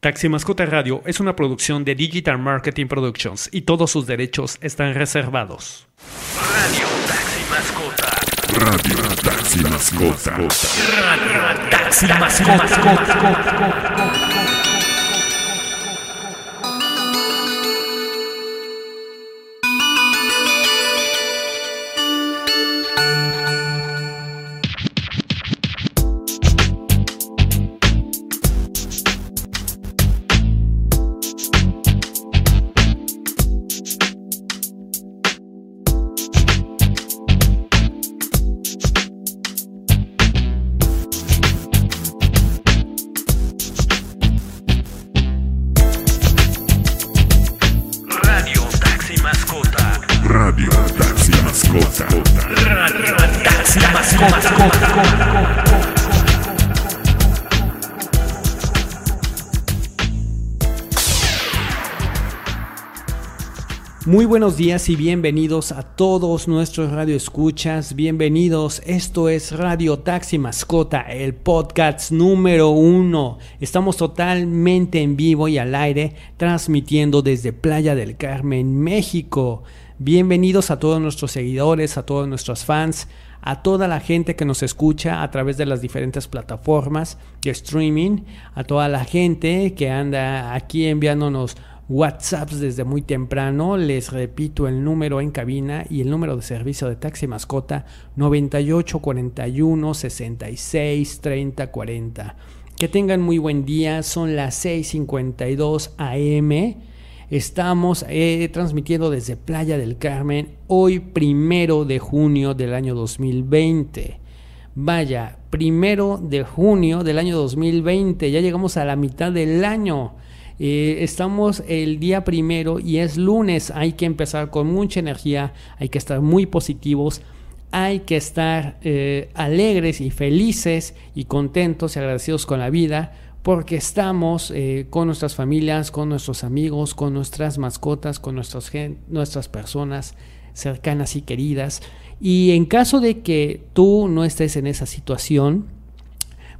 Taxi Mascota Radio es una producción de Digital Marketing Productions y todos sus derechos están reservados. Radio Taxi Mascota. Radio Taxi Mascota. Radio Taxi Mascota. Días y bienvenidos a todos nuestros radio escuchas. Bienvenidos, esto es Radio Taxi Mascota, el podcast número uno. Estamos totalmente en vivo y al aire, transmitiendo desde Playa del Carmen, México. Bienvenidos a todos nuestros seguidores, a todos nuestros fans, a toda la gente que nos escucha a través de las diferentes plataformas de streaming, a toda la gente que anda aquí enviándonos WhatsApps desde muy temprano. Les repito el número en cabina y el número de servicio de taxi mascota 98 41 66 30 40. Que tengan muy buen día, son las 6:52 AM. Estamos eh, transmitiendo desde Playa del Carmen hoy primero de junio del año 2020. Vaya, primero de junio del año 2020, ya llegamos a la mitad del año. Eh, estamos el día primero y es lunes, hay que empezar con mucha energía, hay que estar muy positivos, hay que estar eh, alegres y felices y contentos y agradecidos con la vida porque estamos eh, con nuestras familias, con nuestros amigos, con nuestras mascotas, con nuestras, personas cercanas y queridas. Y en caso de que tú no estés en esa situación,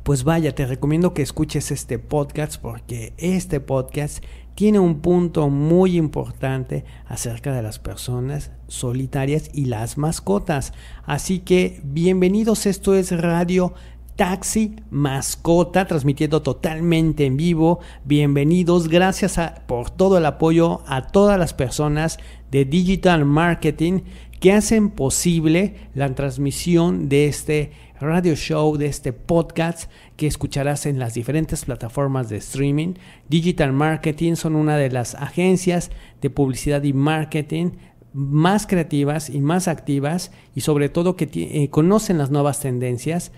pues vaya, te recomiendo que escuches este podcast porque este podcast tiene un punto muy importante acerca de las personas solitarias y las mascotas. Así que bienvenidos, esto es Radio Taxi Mascota, transmitiendo totalmente en vivo. Bienvenidos, gracias por todo el apoyo a todas las personas de Digital Marketing que hacen posible la transmisión de este radio show, de este podcast que escucharás en las diferentes plataformas de streaming. Digital Marketing son una de las agencias de publicidad y marketing más creativas y más activas y sobre todo que eh, conocen las nuevas tendencias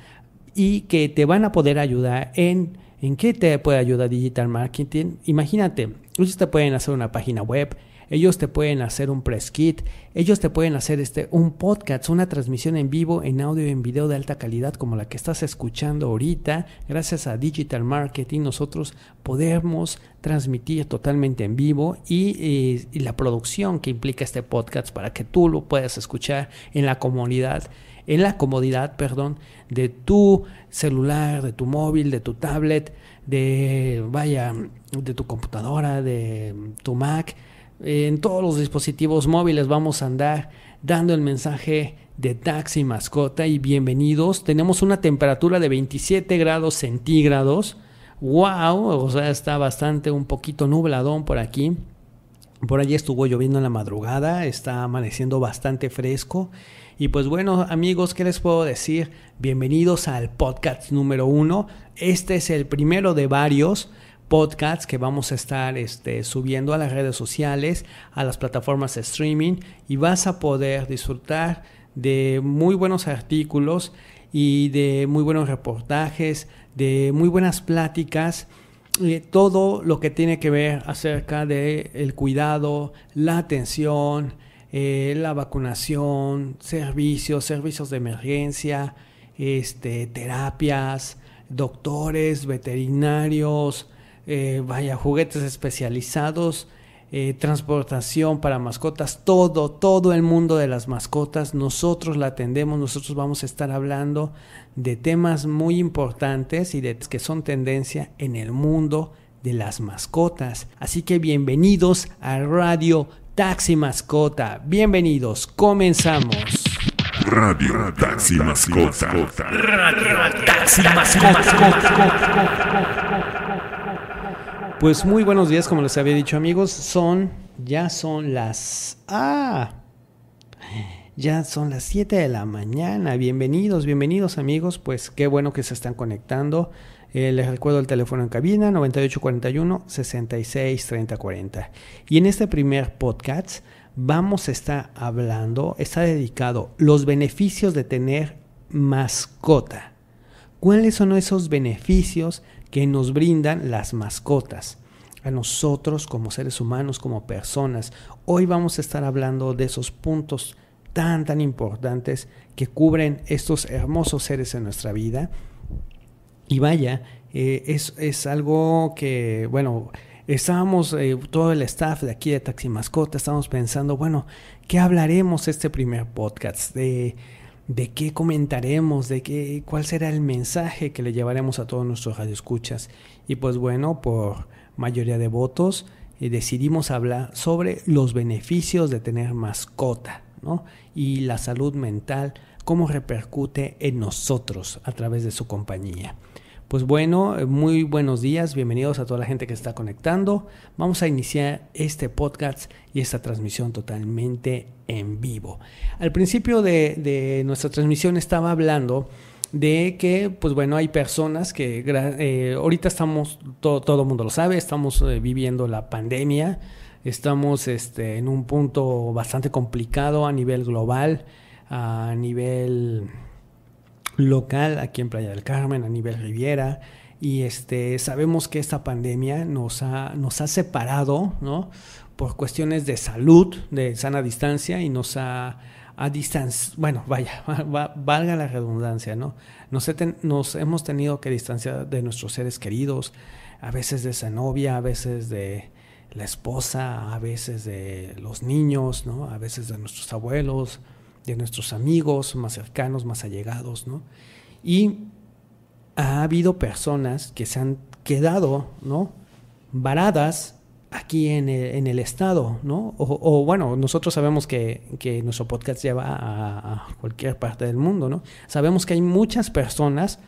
y que te van a poder ayudar en en qué te puede ayudar digital marketing. Imagínate, ellos te pueden hacer una página web, ellos te pueden hacer un press kit, ellos te pueden hacer este un podcast, una transmisión en vivo en audio y en video de alta calidad como la que estás escuchando ahorita. Gracias a digital marketing nosotros podemos transmitir totalmente en vivo y, eh, la producción que implica este podcast para que tú lo puedas escuchar en la comunidad en la comodidad, perdón, de tu celular, de tu móvil, de tu tablet, de vaya, de tu computadora, de tu Mac, en todos los dispositivos móviles vamos a andar dando el mensaje de taxi mascota y bienvenidos. Tenemos una temperatura de 27 grados centígrados. Wow, o sea, está bastante un poquito nubladón por aquí. Por allí estuvo lloviendo en la madrugada, está amaneciendo bastante fresco. Y pues bueno, amigos, ¿qué les puedo decir? Bienvenidos al podcast número uno. Este es el primero de varios podcasts que vamos a estar este, subiendo a las redes sociales, a las plataformas de streaming y vas a poder disfrutar de muy buenos artículos y de muy buenos reportajes, de muy buenas pláticas todo lo que tiene que ver acerca de el cuidado, la atención, eh, la vacunación, servicios, servicios de emergencia, este, terapias, doctores, veterinarios, eh, vaya, juguetes especializados, eh, transportación para mascotas, todo, todo el mundo de las mascotas, nosotros la atendemos, nosotros vamos a estar hablando de temas muy importantes y de que son tendencia en el mundo de las mascotas. Así que bienvenidos a Radio Taxi Mascota. Bienvenidos, comenzamos. Radio Taxi Mascota. Radio Taxi Mascota. Pues muy buenos días, como les había dicho amigos, son, ya son las... ¡Ah! Ya son las 7 de la mañana. Bienvenidos, bienvenidos amigos. Pues qué bueno que se están conectando. Eh, les recuerdo el teléfono en cabina 9841 663040. Y en este primer podcast vamos a estar hablando, está dedicado los beneficios de tener mascota. ¿Cuáles son esos beneficios que nos brindan las mascotas? A nosotros como seres humanos, como personas. Hoy vamos a estar hablando de esos puntos tan, tan importantes que cubren estos hermosos seres en nuestra vida. Y vaya, eh, es, es, algo que, bueno, estábamos, eh, todo el staff de aquí de Taxi Mascota, estábamos pensando, bueno, ¿qué hablaremos este primer podcast? De, de qué comentaremos, de qué, cuál será el mensaje que le llevaremos a todos nuestros radioescuchas. Y pues bueno, por mayoría de votos, eh, decidimos hablar sobre los beneficios de tener mascota. ¿no? y la salud mental, cómo repercute en nosotros a través de su compañía. Pues bueno, muy buenos días, bienvenidos a toda la gente que está conectando. Vamos a iniciar este podcast y esta transmisión totalmente en vivo. Al principio de, de nuestra transmisión estaba hablando de que, pues bueno, hay personas que eh, ahorita estamos, todo, todo el mundo lo sabe, estamos eh, viviendo la pandemia, Estamos este, en un punto bastante complicado a nivel global, a nivel local, aquí en Playa del Carmen, a nivel Riviera. Y este, sabemos que esta pandemia nos ha, nos ha separado, ¿no? Por cuestiones de salud, de sana distancia, y nos ha a distancia, bueno, vaya, valga la redundancia, ¿no? Nos, nos, hemos tenido que distanciar de nuestros seres queridos, a veces de esa novia, a veces de, la esposa, a veces de los niños, ¿no? a veces de nuestros abuelos, de nuestros amigos más cercanos, más allegados. ¿no? Y ha habido personas que se han quedado ¿no? varadas aquí en el, estado, ¿no? O, bueno, nosotros sabemos que, nuestro podcast lleva a, a, cualquier parte del mundo, ¿no? Sabemos que hay muchas personas,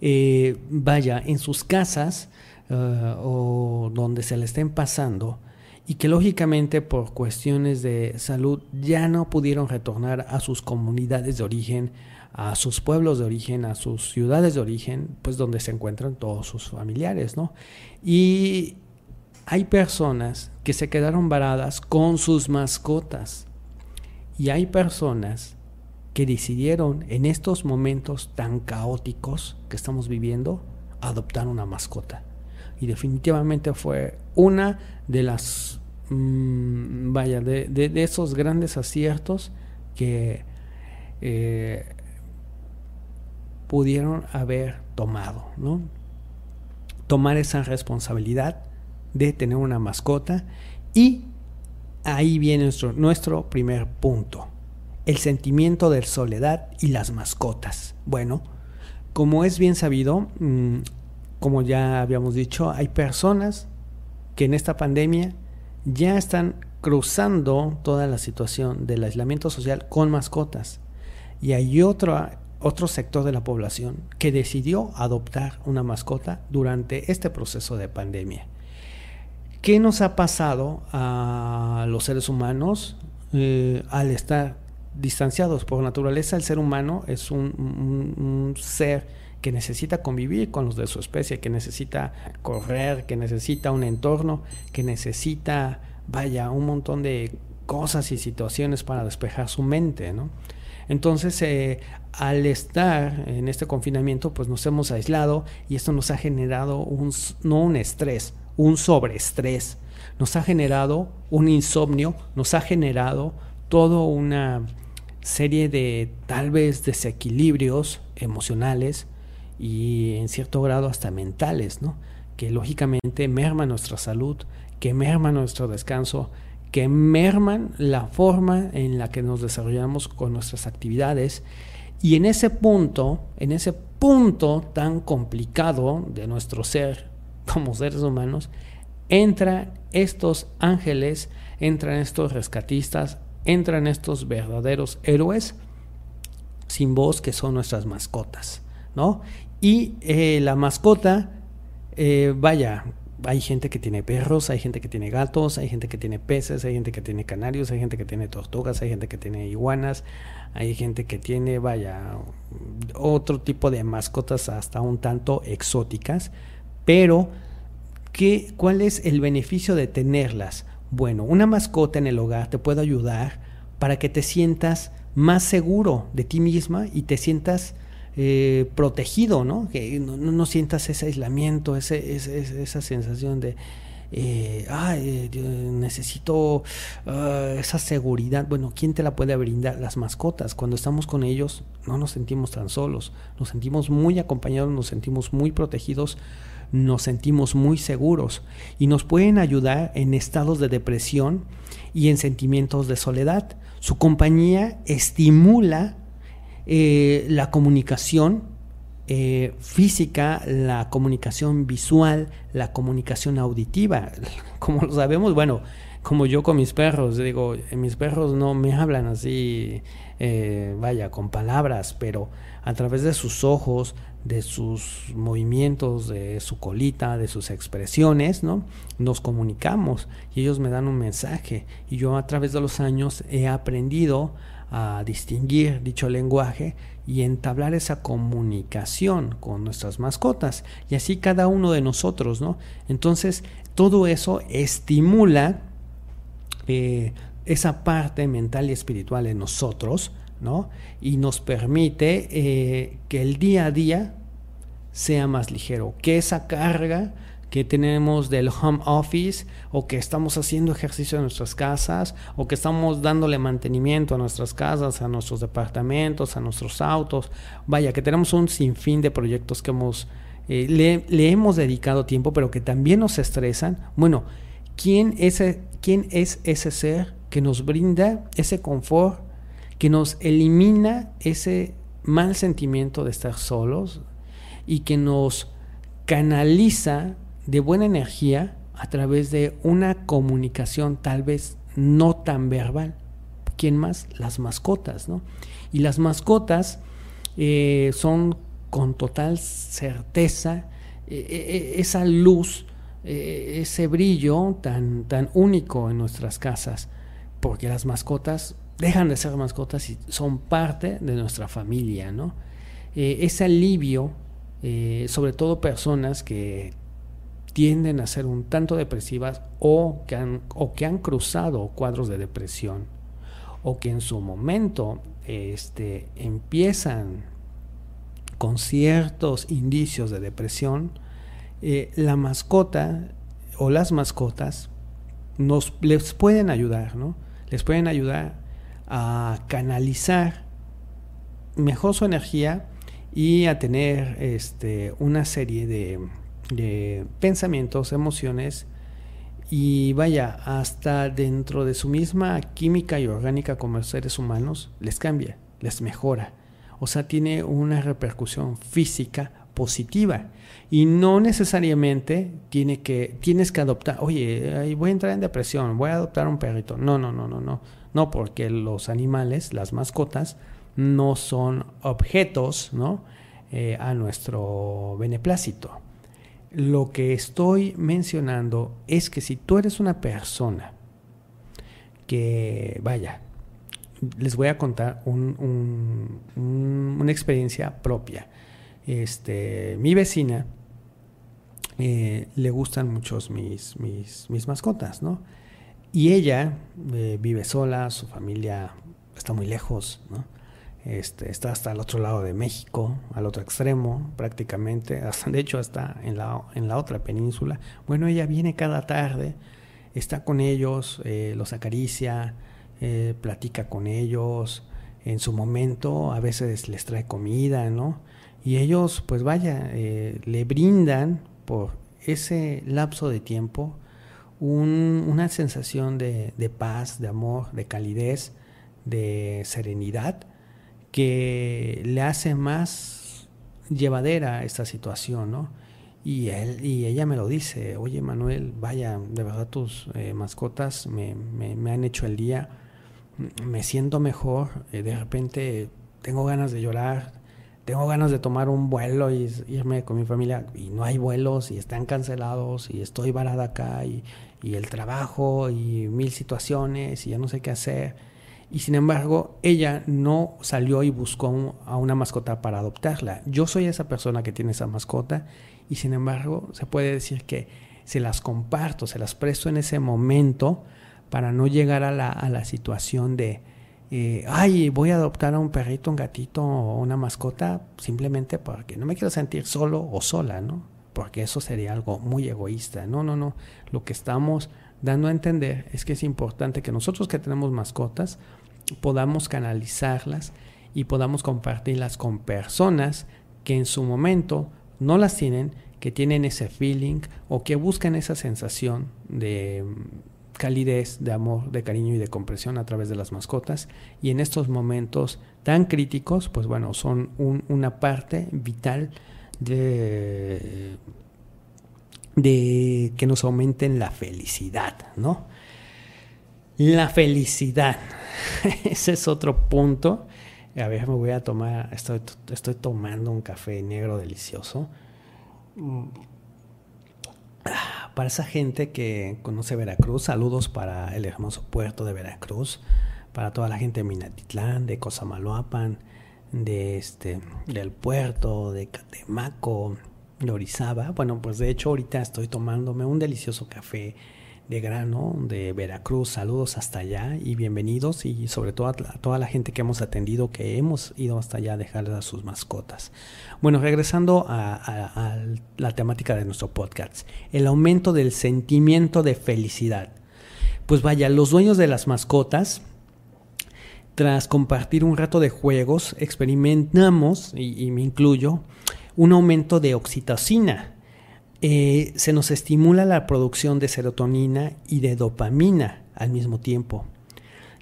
eh, vaya, en sus casas, eh, o donde se le estén pasando y que lógicamente por cuestiones de salud ya no pudieron retornar a sus comunidades de origen, a sus pueblos de origen, a sus ciudades de origen, pues donde se encuentran todos sus familiares, ¿no? Y hay personas que se quedaron varadas con sus mascotas y hay personas que decidieron en estos momentos tan caóticos que estamos viviendo adoptar una mascota y definitivamente fue una de las, mmm, vaya, de, esos grandes aciertos que eh, pudieron haber tomado, ¿no? Tomar esa responsabilidad de tener una mascota y ahí viene nuestro, nuestro primer punto, el sentimiento de soledad y las mascotas. Bueno, como es bien sabido, mmm, como ya habíamos dicho, hay personas que en esta pandemia ya están cruzando toda la situación del aislamiento social con mascotas. Y hay otro, otro sector de la población que decidió adoptar una mascota durante este proceso de pandemia. ¿Qué nos ha pasado a los seres humanos eh, al estar distanciados? Por naturaleza, el ser humano es un, ser que necesita convivir con los de su especie, que necesita correr, que necesita un entorno, que necesita, vaya, un montón de cosas y situaciones para despejar su mente, ¿no? Entonces, eh, al estar en este confinamiento, pues nos hemos aislado y esto nos ha generado un, no un estrés, un sobreestrés. Nos ha generado un insomnio, nos ha generado toda una serie de tal vez desequilibrios emocionales, y en cierto grado hasta mentales, ¿no? que lógicamente merman nuestra salud, que merman nuestro descanso, que merman la forma en la que nos desarrollamos con nuestras actividades y en ese punto, en ese punto tan complicado de nuestro ser, como seres humanos, entran estos ángeles, entran estos rescatistas, entran estos verdaderos héroes sin voz que son nuestras mascotas, ¿no? Y eh, la mascota, eh, vaya, hay gente que tiene perros, hay gente que tiene gatos, hay gente que tiene peces, hay gente que tiene canarios, hay gente que tiene tortugas, hay gente que tiene iguanas, hay gente que tiene, vaya, otro tipo de mascotas hasta un tanto exóticas, pero ¿qué, ¿cuál es el beneficio de tenerlas? Bueno, una mascota en el hogar te puede ayudar para que te sientas más seguro de ti misma y te sientas eh, protegido, ¿no? Que no, sientas ese aislamiento, ese, esa sensación de, eh, ay, necesito ah, esa seguridad. Bueno, ¿quién te la puede brindar? Las mascotas. Cuando estamos con ellos no nos sentimos tan solos, nos sentimos muy acompañados, nos sentimos muy protegidos, nos sentimos muy seguros y nos pueden ayudar en estados de depresión y en sentimientos de soledad. Su compañía estimula eh, la comunicación eh, física, la comunicación visual, la comunicación auditiva. Como lo sabemos, bueno, como yo con mis perros, digo, mis perros no me hablan así, eh, vaya, con palabras, pero a través de sus ojos, de sus movimientos, de su colita, de sus expresiones, ¿no? Nos comunicamos y ellos me dan un mensaje y yo a través de los años he aprendido a distinguir dicho lenguaje y entablar esa comunicación con nuestras mascotas y así cada uno de nosotros, ¿no? Entonces todo eso estimula eh, esa parte mental y espiritual en nosotros, ¿no? Y nos permite eh, que el día a día sea más ligero, que esa carga que tenemos del home office o que estamos haciendo ejercicio en nuestras casas o que estamos dándole mantenimiento a nuestras casas, a nuestros departamentos, a nuestros autos. Vaya, que tenemos un sinfín de proyectos que hemos, eh, le, hemos dedicado tiempo, pero que también nos estresan. Bueno, ¿quién es, ¿quién es ese ser que nos brinda ese confort, que nos elimina ese mal sentimiento de estar solos y que nos canaliza de buena energía a través de una comunicación tal vez no tan verbal. ¿Quién más? Las mascotas, ¿no? Y las mascotas eh, son con total certeza eh, eh, esa luz, ese brillo tan, tan único en nuestras casas, porque las mascotas dejan de ser mascotas y son parte de nuestra familia, ¿no? ese alivio, sobre todo personas que tienden a ser un tanto depresivas o que han, o que han cruzado cuadros de depresión o que en su momento este, empiezan con ciertos indicios de depresión, eh, la mascota o las mascotas nos, les pueden ayudar, ¿no? Les pueden ayudar a canalizar mejor su energía y a tener este, una serie de, de pensamientos, emociones y vaya, hasta dentro de su misma química y orgánica como seres humanos, les cambia, les mejora. O sea, tiene una repercusión física positiva y no necesariamente tiene que, tienes que adoptar, oye, voy a entrar en depresión, voy a adoptar un perrito. No, no, no, no, no. No, porque los animales, las mascotas, no son objetos, ¿no? Eh, a nuestro beneplácito lo que estoy mencionando es que si tú eres una persona que, vaya, les voy a contar una experiencia propia. Este, mi vecina eh, le gustan muchos mis, mis, mis, mascotas, ¿no? Y ella eh, vive sola, su familia está muy lejos, ¿no? Este, está hasta el otro lado de México, al otro extremo prácticamente, hasta, de hecho está en la, en la otra península. Bueno, ella viene cada tarde, está con ellos, eh, los acaricia, eh, platica con ellos, en su momento a veces les trae comida, ¿no? Y ellos, pues vaya, eh, le brindan por ese lapso de tiempo una sensación de, de paz, de amor, de calidez, de serenidad que le hace más llevadera esta situación, ¿no? Y, él, y ella me lo dice, oye Manuel, vaya, de verdad tus eh, mascotas me, me, han hecho el día, me siento mejor, eh, de repente tengo ganas de llorar, tengo ganas de tomar un vuelo y irme con mi familia y no hay vuelos y están cancelados y estoy varada acá y, y el trabajo y mil situaciones y ya no sé qué hacer. Y sin embargo, ella no salió y buscó a una mascota para adoptarla. Yo soy esa persona que tiene esa mascota y sin embargo se puede decir que se las comparto, se las presto en ese momento para no llegar a la, a la situación de, eh, ay, voy a adoptar a un perrito, un gatito o una mascota simplemente porque no me quiero sentir solo o sola, ¿no? Porque eso sería algo muy egoísta. No, no, no. Lo que estamos dando a entender es que es importante que nosotros que tenemos mascotas podamos canalizarlas y podamos compartirlas con personas que en su momento no las tienen, que tienen ese feeling o que buscan esa sensación de mm, calidez, de amor, de cariño y de comprensión a través de las mascotas. Y en estos momentos tan críticos, pues bueno, son un, una parte vital de, de que nos aumenten la felicidad, ¿no? La felicidad. Ese es otro punto a ver, me voy a tomar, estoy, estoy tomando un café negro delicioso. Mm. Para esa gente que conoce Veracruz, saludos para el hermoso puerto de Veracruz, para toda la gente de Minatitlán, de Cosamaloapan, de este, del puerto, de Catemaco, de Orizaba. Bueno, pues de hecho ahorita estoy tomándome un delicioso café de grano de Veracruz. Saludos hasta allá y bienvenidos y sobre todo a, toda la gente que hemos atendido, que hemos ido hasta allá a dejarles a sus mascotas. Bueno, regresando a, la temática de nuestro podcast, el aumento del sentimiento de felicidad. Pues vaya, los dueños de las mascotas, tras compartir un rato de juegos, experimentamos, y me incluyo, un aumento de oxitocina eh, se nos estimula la producción de serotonina y de dopamina al mismo tiempo,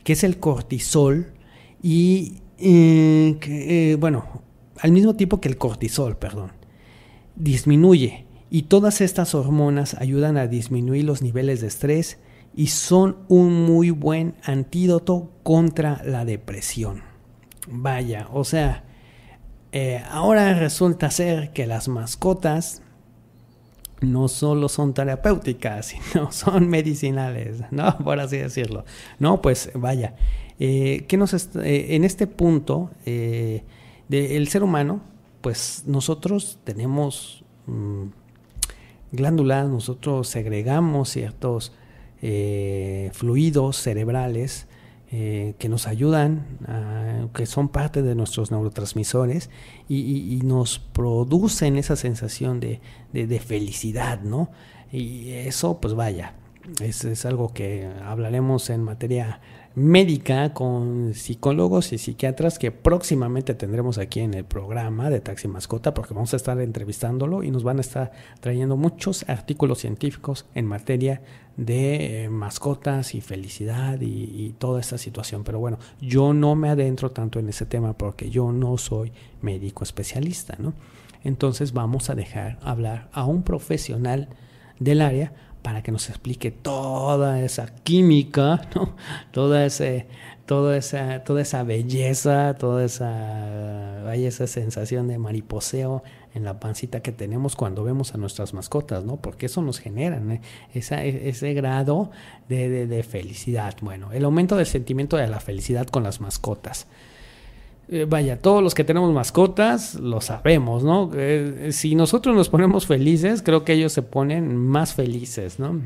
que es el cortisol y, eh, eh, bueno, al mismo tiempo que el cortisol, perdón, disminuye y todas estas hormonas ayudan a disminuir los niveles de estrés y son un muy buen antídoto contra la depresión. Vaya, o sea, ahora resulta ser que las mascotas no solo son terapéuticas, sino son medicinales, ¿no? Por así decirlo. No, pues vaya, eh, nos eh, en este punto eh, del ser humano, pues nosotros tenemos mm, glándulas, nosotros segregamos ciertos fluidos cerebrales eh, que nos ayudan, que son parte de nuestros neurotransmisores y, nos producen esa sensación de, de, felicidad, ¿no? Y eso, pues vaya, es, es algo que hablaremos en materia médica con psicólogos y psiquiatras que próximamente tendremos aquí en el programa de Taxi Mascota porque vamos a estar entrevistándolo y nos van a estar trayendo muchos artículos científicos en materia de eh, mascotas y felicidad y, toda esta situación. Pero bueno, yo no me adentro tanto en ese tema porque yo no soy médico especialista, ¿no? Entonces vamos a dejar hablar a un profesional del área para que nos explique toda esa química, ¿no? toda, ese, esa, toda esa belleza, toda esa, esa sensación de mariposeo en la pancita que tenemos cuando vemos a nuestras mascotas, ¿no? Porque eso nos genera ¿eh? ese grado de, de felicidad. Bueno, el aumento del sentimiento de la felicidad con las mascotas. Eh, vaya, todos los que tenemos mascotas lo sabemos, ¿no? Eh, si nosotros nos ponemos felices, creo que ellos se ponen más felices, ¿no?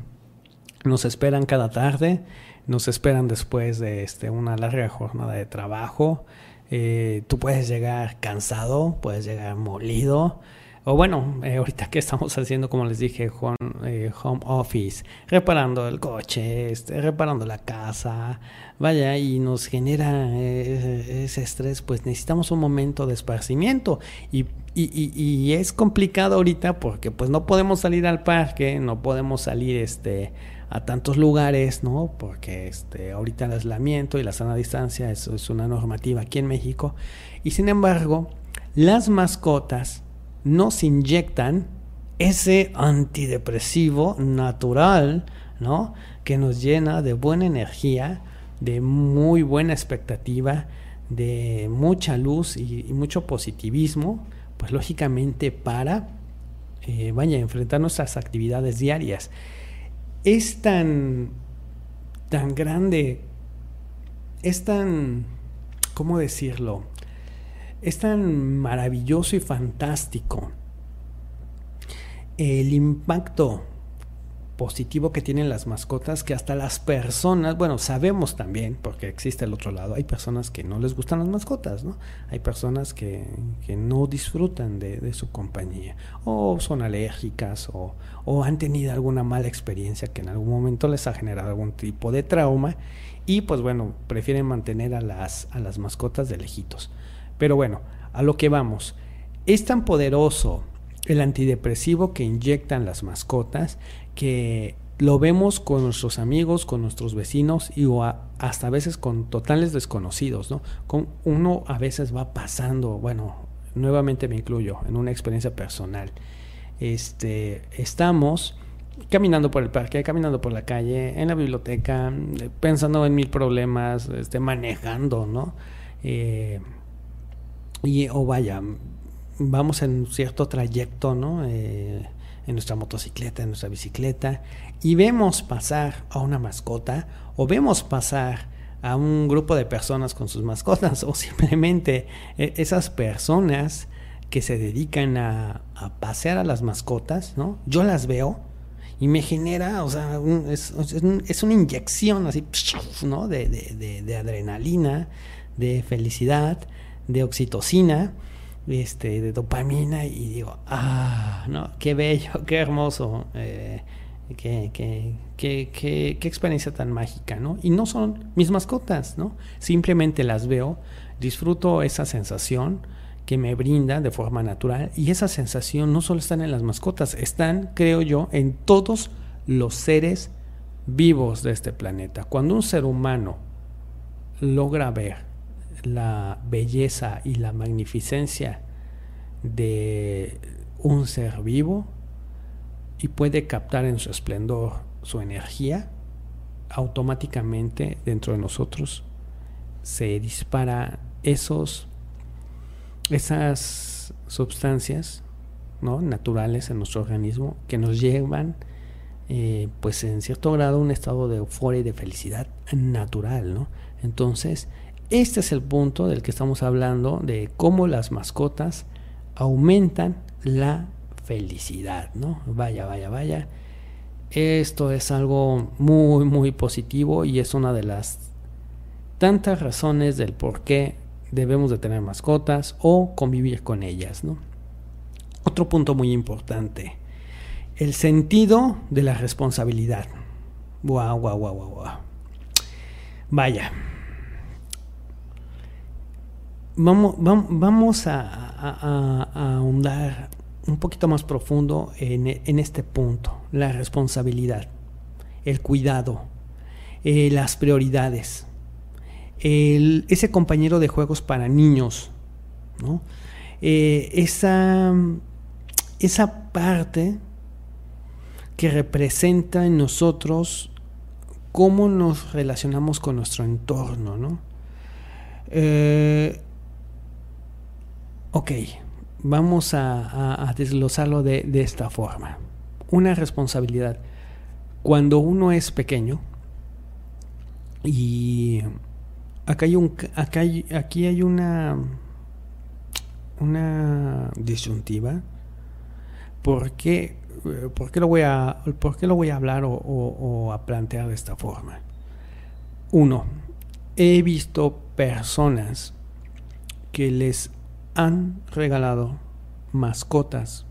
Nos esperan cada tarde, nos esperan después de este, una larga jornada de trabajo. Eh, tú puedes llegar cansado, puedes llegar molido, o bueno, eh, ahorita que estamos haciendo, como les dije, home, eh, home office, reparando el coche, este, reparando la casa, vaya, y nos genera eh, ese estrés, pues necesitamos un momento de esparcimiento. Y, y, y, es complicado ahorita porque pues no podemos salir al parque, no podemos salir este, a tantos lugares, ¿no? Porque este, ahorita el aislamiento y la sana distancia eso es una normativa aquí en México. Y sin embargo, las mascotas nos inyectan ese antidepresivo natural, ¿no? Que nos llena de buena energía, de muy buena expectativa, de mucha luz y, mucho positivismo, pues lógicamente para, eh, vaya, enfrentar nuestras actividades diarias. Es tan, tan grande, es tan, ¿cómo decirlo? Es tan maravilloso y fantástico el impacto positivo que tienen las mascotas que hasta las personas, bueno, sabemos también, porque existe el otro lado, hay personas que no les gustan las mascotas, ¿no? Hay personas que, no disfrutan de, su compañía, o son alérgicas, o, o, han tenido alguna mala experiencia que en algún momento les ha generado algún tipo de trauma, y pues bueno, prefieren mantener a las, a las mascotas de lejitos. Pero bueno, a lo que vamos, es tan poderoso el antidepresivo que inyectan las mascotas, que lo vemos con nuestros amigos, con nuestros vecinos y hasta a veces con totales desconocidos, ¿no? Con uno a veces va pasando, bueno, nuevamente me incluyo en una experiencia personal. Este, estamos caminando por el parque, caminando por la calle, en la biblioteca, pensando en mil problemas, este, manejando, ¿no? Eh, y o vaya, vamos en cierto trayecto, ¿no? Eh, en nuestra motocicleta, en nuestra bicicleta, y vemos pasar a una mascota, o vemos pasar a un grupo de personas con sus mascotas, o simplemente eh, esas personas que se dedican a, pasear a las mascotas, ¿no? Yo las veo y me genera, o sea, es, es, una inyección así, ¿no? De, de, de adrenalina, de felicidad, de oxitocina este, de dopamina y digo, ah, no, qué bello, qué hermoso, eh, qué, qué, qué, qué, experiencia tan mágica, ¿no? Y no son mis mascotas, ¿no? Simplemente las veo, disfruto esa sensación que me brinda de forma natural y esa sensación no solo están en las mascotas, están, creo yo, en todos los seres vivos de este planeta. Cuando un ser humano logra ver la belleza y la magnificencia de un ser vivo y puede captar en su esplendor su energía, automáticamente dentro de nosotros se dispara esos esas sustancias ¿no? naturales en nuestro organismo que nos llevan eh, pues en cierto grado un estado de euforia y de felicidad natural ¿no? entonces este es el punto del que estamos hablando, de cómo las mascotas aumentan la felicidad, ¿no? Vaya, vaya, vaya. Esto es algo muy, muy positivo y es una de las tantas razones del por qué debemos de tener mascotas o convivir con ellas, ¿no? Otro punto muy importante, el sentido de la responsabilidad. Guau, guau, guau, guau, guau. Vaya, vamos, vamos a, ahondar un poquito más profundo en, este punto, la responsabilidad, el cuidado, eh, las prioridades, ese compañero de juegos para niños, eh, esa, esa parte que representa en nosotros cómo nos relacionamos con nuestro entorno, ¿no? Eh, Ok, vamos a, desglosarlo de, esta forma. Una responsabilidad. Cuando uno es pequeño y acá hay un, acá aquí hay una, una disyuntiva. ¿Por qué, por lo, voy a, por qué lo voy a hablar o a plantear de esta forma? Uno, he visto personas que les han regalado mascotas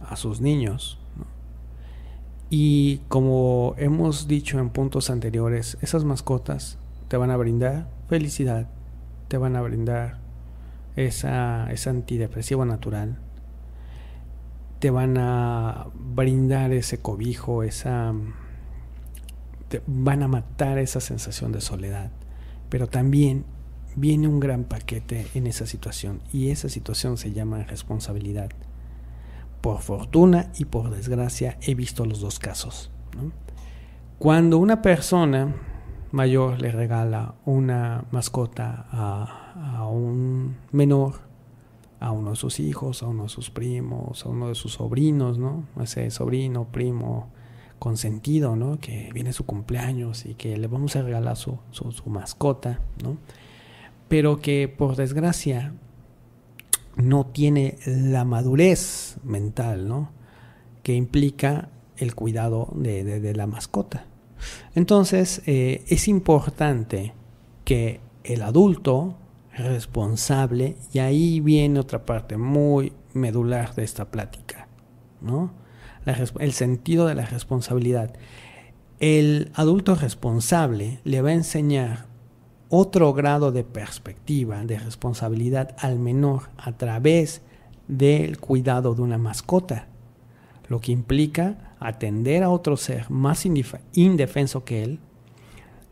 a sus niños. Y como hemos dicho en puntos anteriores, esas mascotas te van a brindar felicidad, te van a brindar esa, ese antidepresivo natural, te van a brindar ese cobijo, esa van a matar esa sensación de soledad, pero también viene un gran paquete en esa situación y esa situación se llama responsabilidad. por fortuna y por desgracia he visto los dos casos. Cuando una persona mayor le regala una mascota a, un menor, a uno de sus hijos, a uno de sus primos, a uno de sus sobrinos, ¿no? Ese sobrino, primo, consentido, ¿no? Que viene su cumpleaños y que le vamos a regalar su, su, su mascota, ¿no? Pero que por desgracia no tiene la madurez mental, ¿no? Que implica el cuidado de, de, la mascota. Entonces, eh, es importante que el adulto responsable, y ahí viene otra parte muy medular de esta plática, ¿no? El sentido de la responsabilidad. El adulto responsable le va a enseñar otro grado de perspectiva, de responsabilidad al menor a través del cuidado de una mascota, lo que implica atender a otro ser más indefenso que él,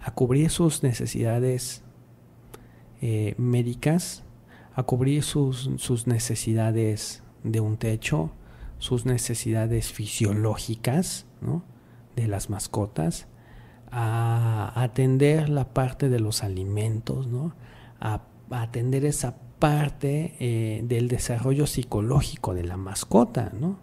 a cubrir sus necesidades eh, médicas, a cubrir sus, sus necesidades de un techo, sus necesidades fisiológicas ¿no? de las mascotas, a atender la parte de los alimentos, ¿no? a, atender esa parte eh, del desarrollo psicológico de la mascota. ¿no?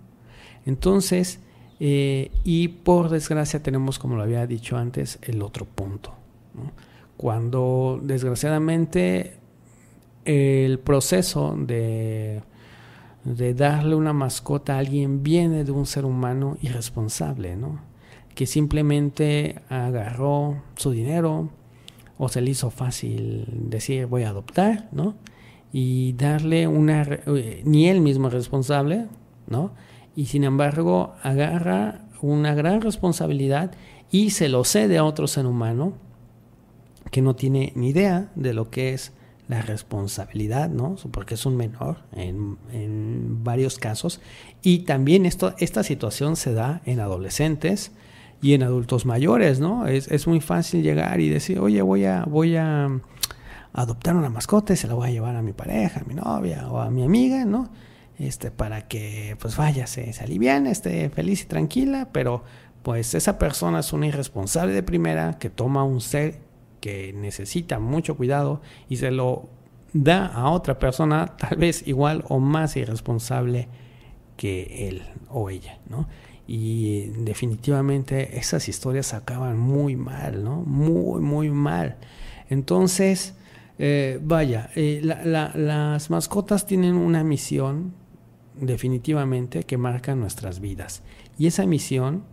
Entonces, eh, y por desgracia tenemos, como lo había dicho antes, el otro punto. ¿no? Cuando desgraciadamente el proceso de, de darle una mascota a alguien viene de un ser humano irresponsable, ¿no? Que simplemente agarró su dinero o se le hizo fácil decir voy a adoptar, ¿no? Y darle una... Eh, ni él mismo es responsable, ¿no? Y sin embargo agarra una gran responsabilidad y se lo cede a otro ser humano que no tiene ni idea de lo que es la responsabilidad, ¿no? Porque es un menor en, varios casos. Y también esta situación se da en adolescentes, y en adultos mayores, ¿no? Es, es muy fácil llegar y decir, oye, voy a, voy a adoptar una mascota y se la voy a llevar a mi pareja, a mi novia o a mi amiga, ¿no? Este, para que pues vaya, se, se esté feliz y tranquila, pero pues esa persona es una irresponsable de primera que toma un ser que necesita mucho cuidado y se lo da a otra persona tal vez igual o más irresponsable que él o ella, ¿no? Y definitivamente esas historias acaban muy mal, ¿no? Muy, muy mal. Entonces, eh, vaya, eh, la, la, las mascotas tienen una misión definitivamente que marca nuestras vidas. Y esa misión,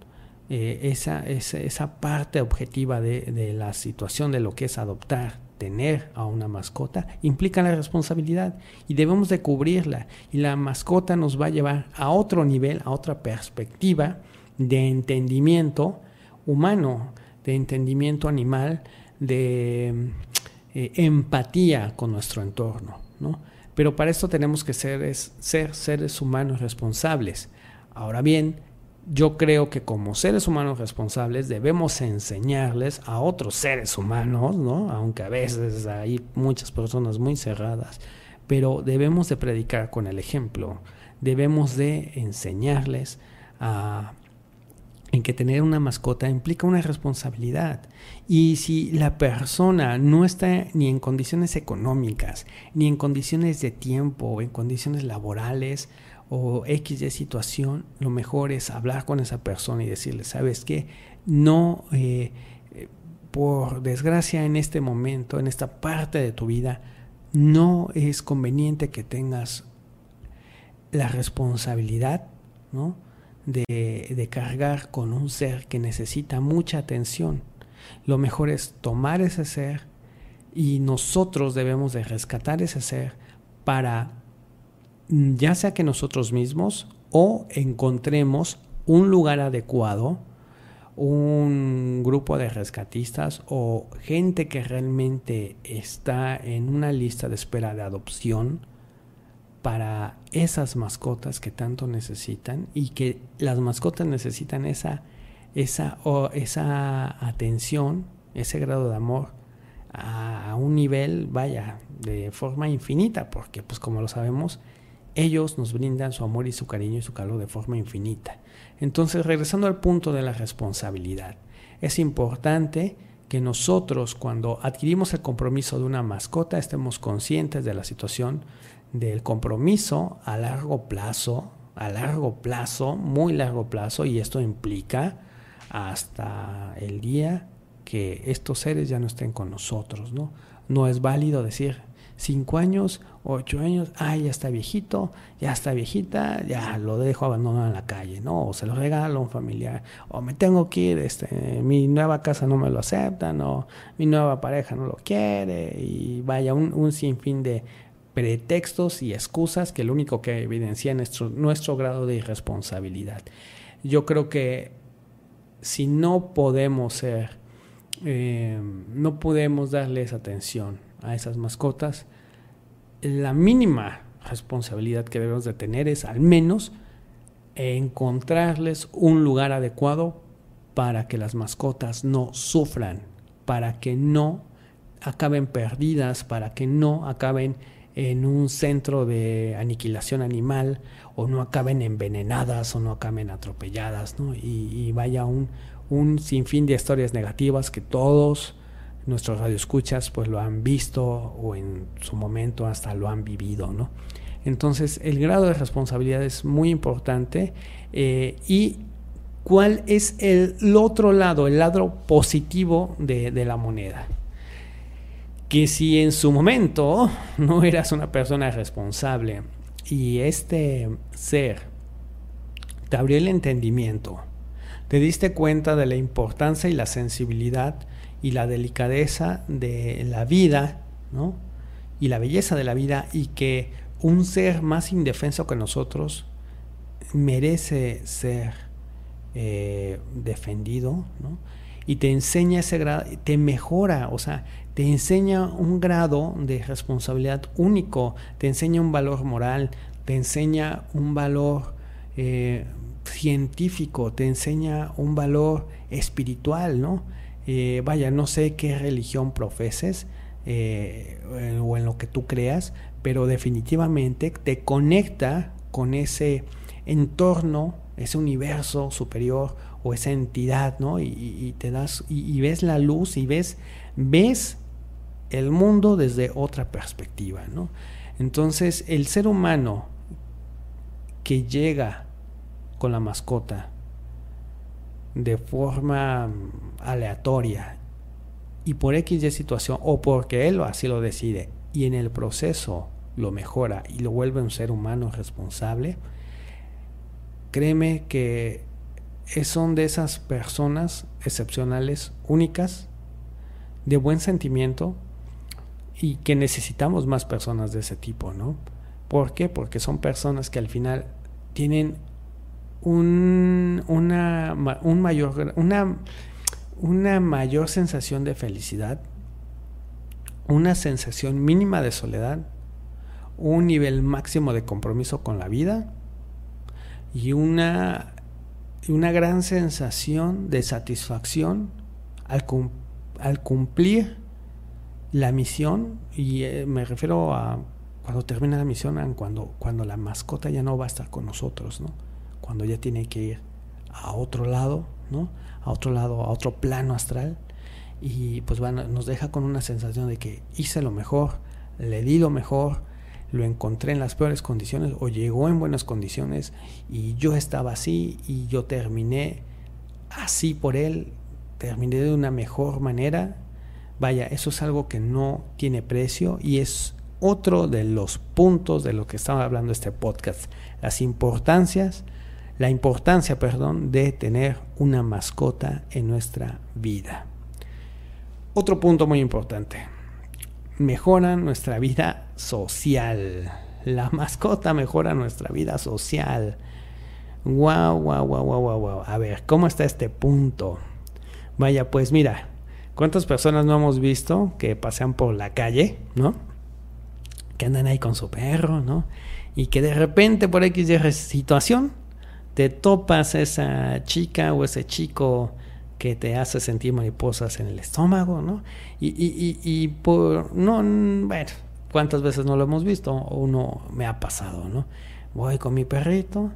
eh, esa, esa, esa, parte objetiva de, de la situación de lo que es adoptar, tener a una mascota implica la responsabilidad y debemos de cubrirla y la mascota nos va a llevar a otro nivel, a otra perspectiva de entendimiento humano, de entendimiento animal, de eh, empatía con nuestro entorno, ¿no? Pero para esto tenemos que ser, es, ser seres humanos responsables. Ahora bien, yo creo que como seres humanos responsables debemos enseñarles a otros seres humanos, ¿no? Aunque a veces hay muchas personas muy cerradas, pero debemos de predicar con el ejemplo, debemos de enseñarles a en que tener una mascota implica una responsabilidad. Y si la persona no está ni en condiciones económicas, ni en condiciones de tiempo, en condiciones laborales, o X de situación, lo mejor es hablar con esa persona y decirle, ¿sabes qué? No, eh, por desgracia en este momento, en esta parte de tu vida, no es conveniente que tengas la responsabilidad, ¿no? De, de cargar con un ser que necesita mucha atención. Lo mejor es tomar ese ser y nosotros debemos de rescatar ese ser para ya sea que nosotros mismos o encontremos un lugar adecuado, un grupo de rescatistas o gente que realmente está en una lista de espera de adopción para esas mascotas que tanto necesitan y que las mascotas necesitan esa, esa, o esa atención, ese grado de amor a, a un nivel, vaya, de forma infinita, porque pues como lo sabemos, ellos nos brindan su amor y su cariño y su calor de forma infinita. Entonces, regresando al punto de la responsabilidad, es importante que nosotros cuando adquirimos el compromiso de una mascota estemos conscientes de la situación del compromiso a largo plazo, a largo plazo, muy largo plazo, y esto implica hasta el día que estos seres ya no estén con nosotros, ¿no? No es válido decir cinco años, ocho años, ay, ya está viejito, ya está viejita, ya lo dejo abandonado en la calle, ¿no? O se lo regalo a un familiar, o me tengo que ir, este, mi nueva casa no me lo acepta, o mi nueva pareja no lo quiere, y vaya, un, un sinfín de pretextos y excusas que lo único que evidencia nuestro, nuestro grado de irresponsabilidad. Yo creo que si no podemos ser, eh, no podemos darles atención a esas mascotas, la mínima responsabilidad que debemos de tener es al menos encontrarles un lugar adecuado para que las mascotas no sufran, para que no acaben perdidas, para que no acaben en un centro de aniquilación animal o no acaben envenenadas o no acaben atropelladas, ¿no? Y, vaya un, un sinfín de historias negativas que todos nuestros radioescuchas pues lo han visto o en su momento hasta lo han vivido, ¿no? Entonces el grado de responsabilidad es muy importante eh, y cuál es el, otro lado, el lado positivo de, de la moneda que si en su momento no eras una persona responsable y este ser te abrió el entendimiento, te diste cuenta de la importancia y la sensibilidad y la delicadeza de la vida, ¿no? Y la belleza de la vida y que un ser más indefenso que nosotros merece ser eh, defendido, ¿no? Y te enseña ese grado, te mejora, o sea, te enseña un grado de responsabilidad único, te enseña un valor moral, te enseña un valor eh, científico, te enseña un valor espiritual, ¿no? Eh, vaya, no sé qué religión profeses eh, o en lo que tú creas, pero definitivamente te conecta con ese entorno, ese universo superior o esa entidad, ¿no? Y, te das, y, ves la luz y ves, ves el mundo desde otra perspectiva, ¿no? Entonces, el ser humano que llega con la mascota de forma aleatoria y por X y situación o porque él así lo decide y en el proceso lo mejora y lo vuelve un ser humano responsable, créeme que son de esas personas excepcionales, únicas, de buen sentimiento, y que necesitamos más personas de ese tipo, ¿no? ¿Por qué? Porque son personas que al final tienen un, una, un mayor, una, una mayor sensación de felicidad, una sensación mínima de soledad, un nivel máximo de compromiso con la vida y una, una gran sensación de satisfacción al, al cumplir la misión, y eh, me refiero a cuando termina la misión, cuando, cuando la mascota ya no va a estar con nosotros, ¿no? Cuando ya tiene que ir a otro lado, ¿no? A otro lado, a otro plano astral. Y pues nos deja con una sensación de que hice lo mejor, le di lo mejor, lo encontré en las peores condiciones o llegó en buenas condiciones y yo estaba así y yo terminé así por él, terminé de una mejor manera Vaya, eso es algo que no tiene precio y es otro de los puntos de lo que estaba hablando este podcast. Las importancias, la importancia, perdón, de tener una mascota en nuestra vida. Otro punto muy importante. Mejora nuestra vida social. La mascota mejora nuestra vida social. Wow, wow, wow, wow, wow, wow. A ver, ¿cómo está este punto? Vaya, pues mira, ¿Cuántas personas no hemos visto que pasean por la calle, ¿no? Que andan ahí con su perro, ¿no? Y que de repente por X situación te topas esa chica o ese chico que te hace sentir mariposas en el estómago, ¿no? Y, y, y, y por, no, bueno, ¿Cuántas veces no lo hemos visto? Uno me ha pasado, ¿no? Voy con mi perrito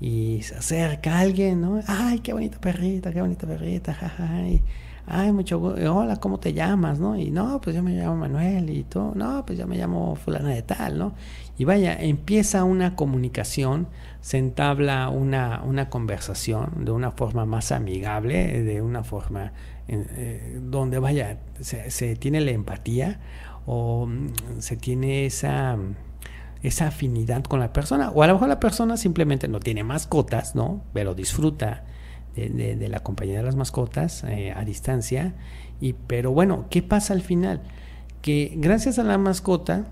y se acerca alguien, ¿no? Ay, qué bonita perrita, qué bonita perrita, ay, ay, mucho hola, ¿cómo te llamas, no? Y no, pues yo me llamo Manuel y tú, no, pues yo me llamo fulana de tal, ¿no? Y vaya, empieza una comunicación, se entabla una, una conversación de una forma más amigable, de una forma eh, donde vaya, se, se tiene la empatía o mm, se tiene esa esa afinidad con la persona. O a lo mejor la persona simplemente no tiene mascotas, ¿no? Pero disfruta de, la compañía de las mascotas eh, a distancia. Y, pero bueno, ¿qué pasa al final? Que gracias a la mascota,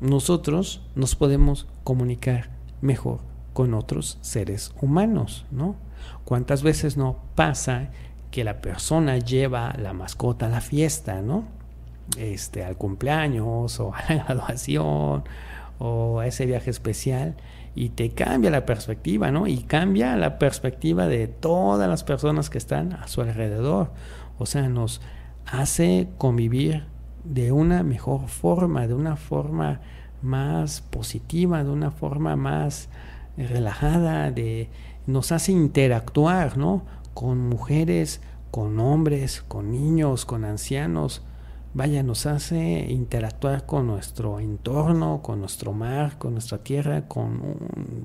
nosotros nos podemos comunicar mejor con otros seres humanos, ¿no? ¿Cuántas veces no pasa que la persona lleva la mascota a la fiesta, ¿no? Este, al cumpleaños o a la graduación o a ese viaje especial y te cambia la perspectiva, ¿no? Y cambia la perspectiva de todas las personas que están a su alrededor. O sea, nos hace convivir de una mejor forma, de una forma más positiva, de una forma más relajada, de nos hace interactuar, ¿no? Con mujeres, con hombres, con niños, con ancianos, vaya, nos hace interactuar con nuestro entorno, con nuestro mar, con nuestra tierra, con,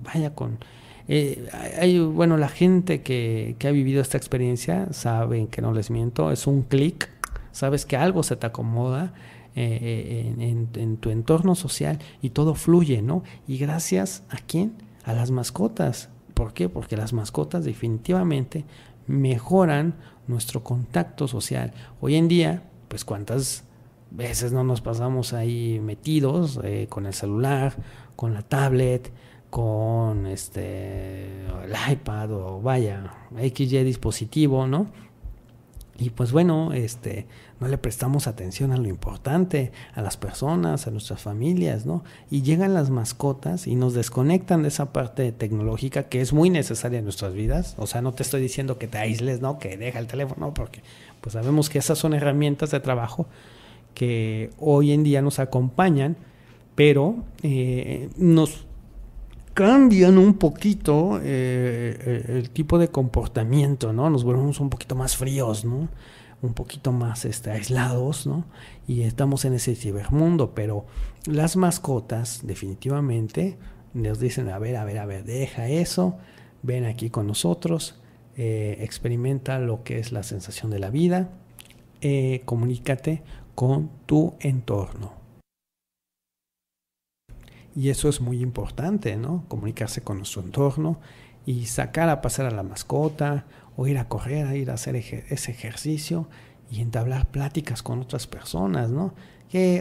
vaya, con... Eh, hay, bueno, la gente que, que, ha vivido esta experiencia saben que no les miento, es un clic, sabes que algo se te acomoda eh, eh, en, en, tu entorno social y todo fluye, ¿no? Y gracias a quién? A las mascotas. ¿Por qué? Porque las mascotas definitivamente mejoran nuestro contacto social. Hoy en día, pues cuántas veces no nos pasamos ahí metidos eh, con el celular, con la tablet, con este el iPad o vaya, XY dispositivo, ¿no? Y pues bueno, este, no le prestamos atención a lo importante, a las personas, a nuestras familias, ¿no? Y llegan las mascotas y nos desconectan de esa parte tecnológica que es muy necesaria en nuestras vidas. O sea, no te estoy diciendo que te aísles, ¿no? Que deja el teléfono, porque pues sabemos que esas son herramientas de trabajo que hoy en día nos acompañan, pero eh, nos cambian un poquito eh, el tipo de comportamiento, ¿no? Nos volvemos un poquito más fríos, ¿no? Un poquito más este, aislados, ¿no? Y estamos en ese cibermundo, pero las mascotas definitivamente nos dicen, a ver, a ver, a ver, deja eso, ven aquí con nosotros, eh, experimenta lo que es la sensación de la vida, eh, comunícate con tu entorno. Y eso es muy importante, ¿no? Comunicarse con nuestro entorno y sacar a pasar a la mascota o ir a correr, a ir a hacer ese ejercicio y entablar pláticas con otras personas, ¿no?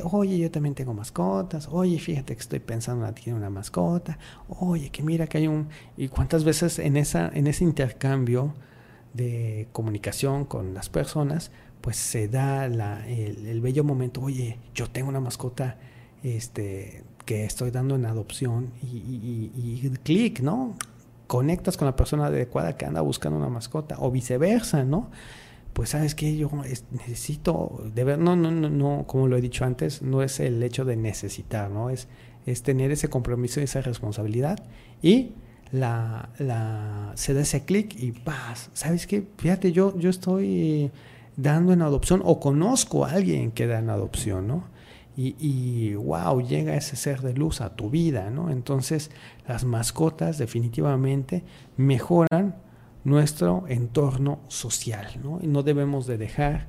Oye, yo también tengo mascotas, oye, fíjate que estoy pensando en tener una mascota, oye, que mira que hay un... Y cuántas veces en, esa, en ese intercambio de comunicación con las personas, pues se da la, el, bello momento, oye, yo tengo una mascota este, que estoy dando en adopción y clic, ¿no? Conectas con la persona adecuada que anda buscando una mascota o viceversa, ¿no? Pues sabes que yo necesito, de ver, no, no, no, no, como lo he dicho antes, no es el hecho de necesitar, ¿no? Es, es tener ese compromiso y esa responsabilidad y la, la, se da ese clic y paz, ¿sabes qué? Fíjate, yo, yo estoy dando en adopción o conozco a alguien que da en adopción, ¿no? Y, y, wow, llega ese ser de luz a tu vida, ¿no? Entonces las mascotas definitivamente mejoran nuestro entorno social. ¿no? Y no debemos de dejar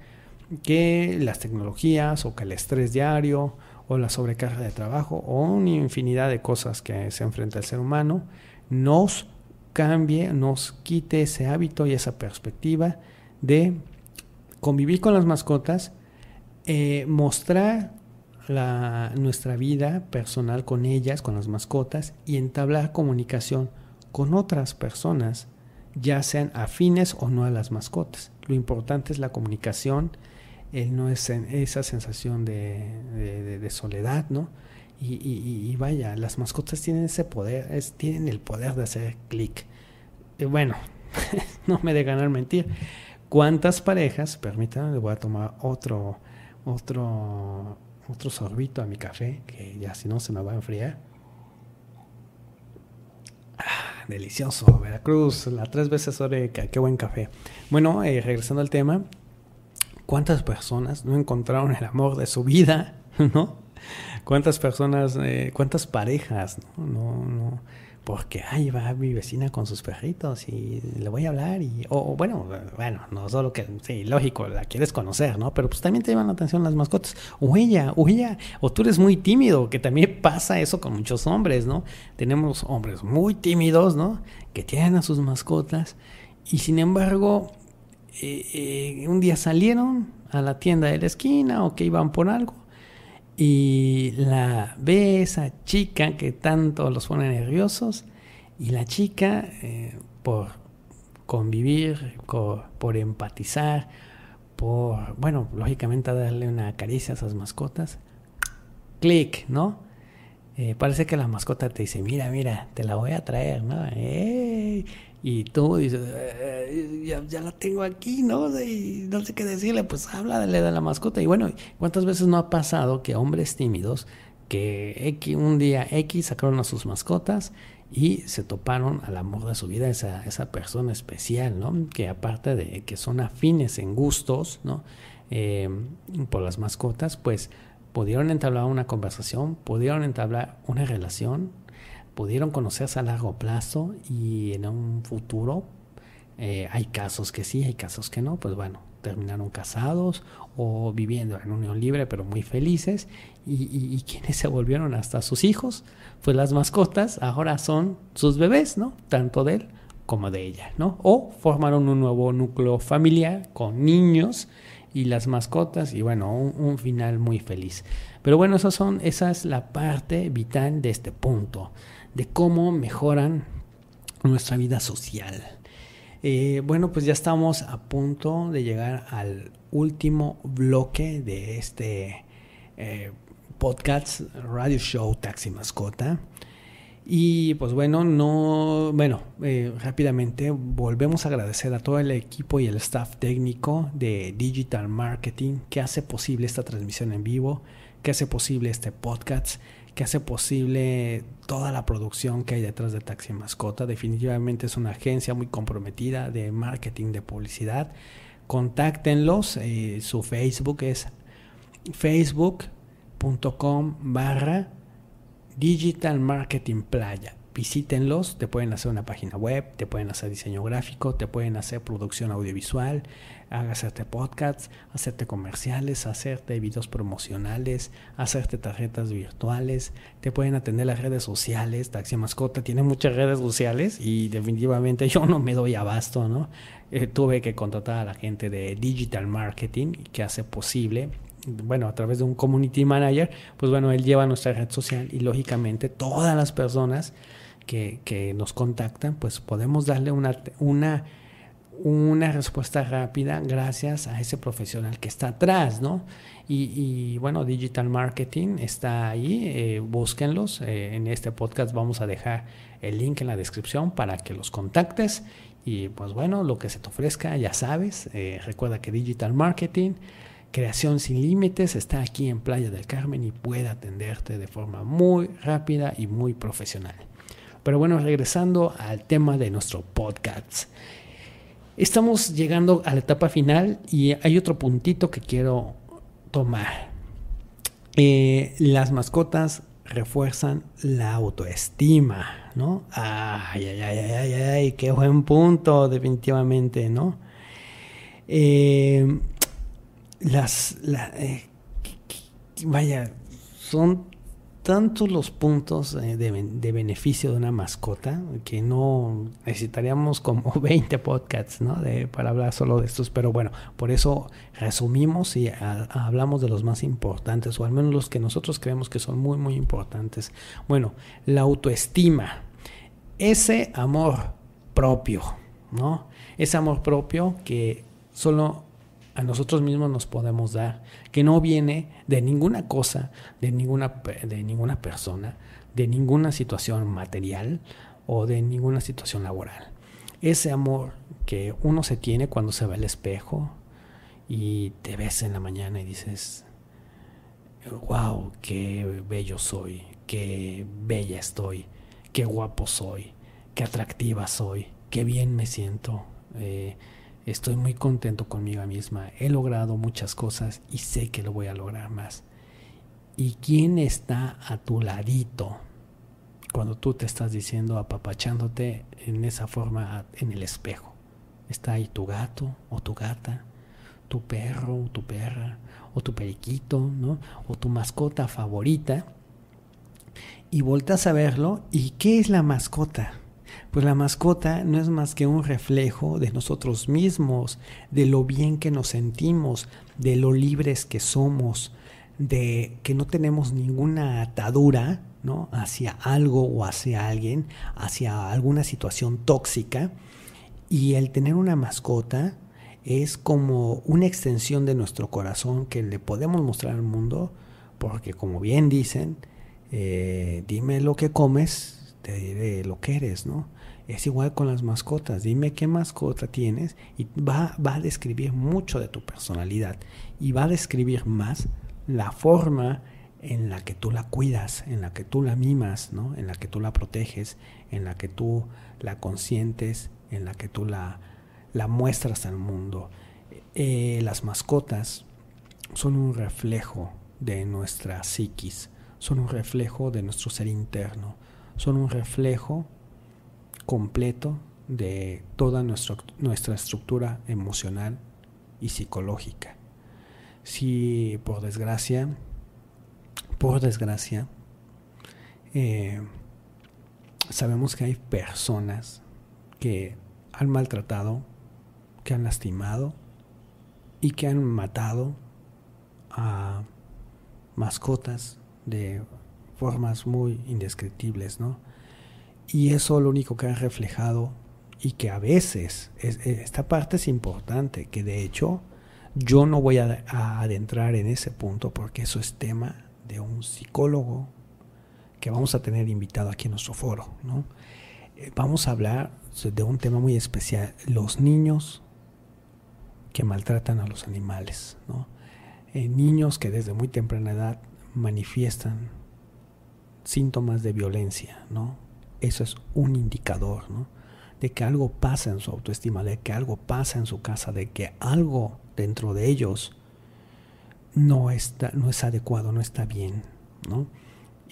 que las tecnologías o que el estrés diario o la sobrecarga de trabajo o una infinidad de cosas que se enfrenta el ser humano nos cambie, nos quite ese hábito y esa perspectiva de convivir con las mascotas, eh, mostrar la, nuestra vida personal con ellas, con las mascotas y entablar comunicación con otras personas ya sean afines o no a las mascotas. Lo importante es la comunicación, no es esa sensación de, soledad, ¿no? Y, vaya, las mascotas tienen ese poder, es, tienen el poder de hacer clic. bueno, no me de ganar mentir. ¿Cuántas parejas, permítanme, le voy a tomar otro, otro, otro sorbito a mi café, que ya si no se me va a enfriar. Ah, delicioso, Veracruz, la tres veces oreca, qué buen café. Bueno, eh, regresando al tema, ¿cuántas personas no encontraron el amor de su vida? ¿No? ¿Cuántas personas, eh, cuántas parejas, no, no, no porque ahí va mi vecina con sus perritos y le voy a hablar y o bueno bueno no solo que sí lógico la quieres conocer no pero pues también te llaman la atención las mascotas. O ella o ella o tú eres muy tímido que también pasa eso con muchos hombres no tenemos hombres muy tímidos no que tienen a sus mascotas y sin embargo eh, eh, un día salieron a la tienda de la esquina o que iban por algo y la ve esa chica que tanto los pone nerviosos y la chica eh, por convivir, por, empatizar, por, bueno, lógicamente darle una caricia a esas mascotas, clic, ¿no? Eh, parece que la mascota te dice, mira, mira, te la voy a traer, ¿no? Y tú dices, eh, ya, la tengo aquí, ¿no? Y no sé qué decirle, pues háblale de la mascota. Y bueno, ¿cuántas veces no ha pasado que hombres tímidos, que un día X sacaron a sus mascotas y se toparon al amor de su vida, esa, esa persona especial, ¿no? Que aparte de que son afines en gustos, ¿no? Eh, por las mascotas, pues pudieron entablar una conversación, pudieron entablar una relación pudieron conocerse a largo plazo y en un futuro eh, hay casos que sí, hay casos que no, pues bueno, terminaron casados o viviendo en unión libre pero muy felices y, quienes se volvieron hasta sus hijos, pues las mascotas ahora son sus bebés, ¿no? Tanto de él como de ella, ¿no? O formaron un nuevo núcleo familiar con niños y las mascotas y bueno, un, final muy feliz. Pero bueno, eso son, esa es la parte vital de este punto de cómo mejoran nuestra vida social. Eh, bueno, pues ya estamos a punto de llegar al último bloque de este eh, podcast Radio Show Taxi Mascota. Y pues bueno, no, bueno, eh, rápidamente volvemos a agradecer a todo el equipo y el staff técnico de Digital Marketing que hace posible esta transmisión en vivo, que hace posible este podcast que hace posible toda la producción que hay detrás de Taxi Mascota. Definitivamente es una agencia muy comprometida de marketing, de publicidad. Contáctenlos, eh, su Facebook es facebook.com barra Digital Marketing Playa visítenlos, te pueden hacer una página web, te pueden hacer diseño gráfico, te pueden hacer producción audiovisual, hacerte podcasts, hacerte comerciales, hacerte videos promocionales, hacerte tarjetas virtuales, te pueden atender las redes sociales, Taxi Mascota tiene muchas redes sociales y definitivamente yo no me doy abasto, ¿no? Eh, tuve que contratar a la gente de Digital Marketing que hace posible bueno, a través de un community manager, pues bueno, él lleva nuestra red social y lógicamente todas las personas que, nos contactan, pues podemos darle una, una, una respuesta rápida gracias a ese profesional que está atrás, ¿no? Y, bueno, Digital Marketing está ahí, eh, búsquenlos. Eh, en este podcast vamos a dejar el link en la descripción para que los contactes. Y pues bueno, lo que se te ofrezca, ya sabes. Eh, recuerda que Digital Marketing, creación sin límites, está aquí en Playa del Carmen y puede atenderte de forma muy rápida y muy profesional. Pero bueno, regresando al tema de nuestro podcast. Estamos llegando a la etapa final y hay otro puntito que quiero tomar. Eh, las mascotas refuerzan la autoestima, ¿no? Ay, ay, ay, ay, ay, qué buen punto, definitivamente, ¿no? Eh, las, eh, vaya, son tantos los puntos eh, de, beneficio de una mascota que no necesitaríamos como 20 podcasts ¿no? de, para hablar solo de estos, pero bueno, por eso resumimos y hablamos de los más importantes, o al menos los que nosotros creemos que son muy, muy importantes. Bueno, la autoestima, ese amor propio, ¿no? Ese amor propio que solo a nosotros mismos nos podemos dar, que no viene de ninguna cosa, de ninguna, de ninguna persona, de ninguna situación material o de ninguna situación laboral. Ese amor que uno se tiene cuando se ve al espejo y te ves en la mañana y dices, wow, qué bello soy, qué bella estoy, qué guapo soy, qué atractiva soy, qué bien me siento. Eh, estoy muy contento conmigo misma. He logrado muchas cosas y sé que lo voy a lograr más. ¿Y quién está a tu ladito? Cuando tú te estás diciendo, apapachándote en esa forma en el espejo. Está ahí tu gato o tu gata, tu perro o tu perra, o tu periquito, ¿no? O tu mascota favorita. Y voltas a verlo. ¿Y qué es la mascota? Pues la mascota no es más que un reflejo de nosotros mismos, de lo bien que nos sentimos, de lo libres que somos, de que no tenemos ninguna atadura ¿no? hacia algo o hacia alguien, hacia alguna situación tóxica. Y el tener una mascota es como una extensión de nuestro corazón que le podemos mostrar al mundo, porque como bien dicen, eh, dime lo que comes, te diré lo que eres, ¿no? Es igual con las mascotas, dime qué mascota tienes y va, va a describir mucho de tu personalidad y va a describir más la forma en la que tú la cuidas, en la que tú la mimas, ¿no? en la que tú la proteges, en la que tú la consientes, en la que tú la, la muestras al mundo. Eh, las mascotas son un reflejo de nuestra psiquis, son un reflejo de nuestro ser interno, son un reflejo completo de toda nuestra, nuestra estructura emocional y psicológica. Si por desgracia, por desgracia, eh, sabemos que hay personas que han maltratado, que han lastimado y que han matado a mascotas de formas muy indescriptibles, ¿no? Y eso lo único que ha reflejado y que a veces, esta parte es importante, que de hecho yo no voy a, adentrar en ese punto porque eso es tema de un psicólogo que vamos a tener invitado aquí en nuestro foro. ¿no? Eh, vamos a hablar de un tema muy especial, los niños que maltratan a los animales. ¿no? Eh, niños que desde muy temprana edad manifiestan síntomas de violencia. ¿no? Eso es un indicador ¿no? de que algo pasa en su autoestima, de que algo pasa en su casa, de que algo dentro de ellos no, está, no es adecuado, no está bien, ¿no?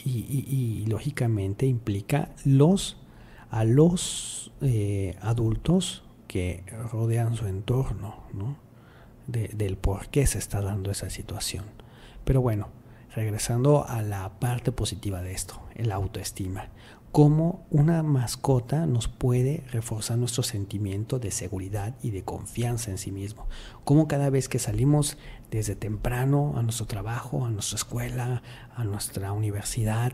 Y, lógicamente implica a los eh, adultos que rodean su entorno, ¿no? del por qué se está dando esa situación. Pero bueno, regresando a la parte positiva de esto, el autoestima cómo una mascota nos puede reforzar nuestro sentimiento de seguridad y de confianza en sí mismo. Cómo cada vez que salimos desde temprano a nuestro trabajo, a nuestra escuela, a nuestra universidad,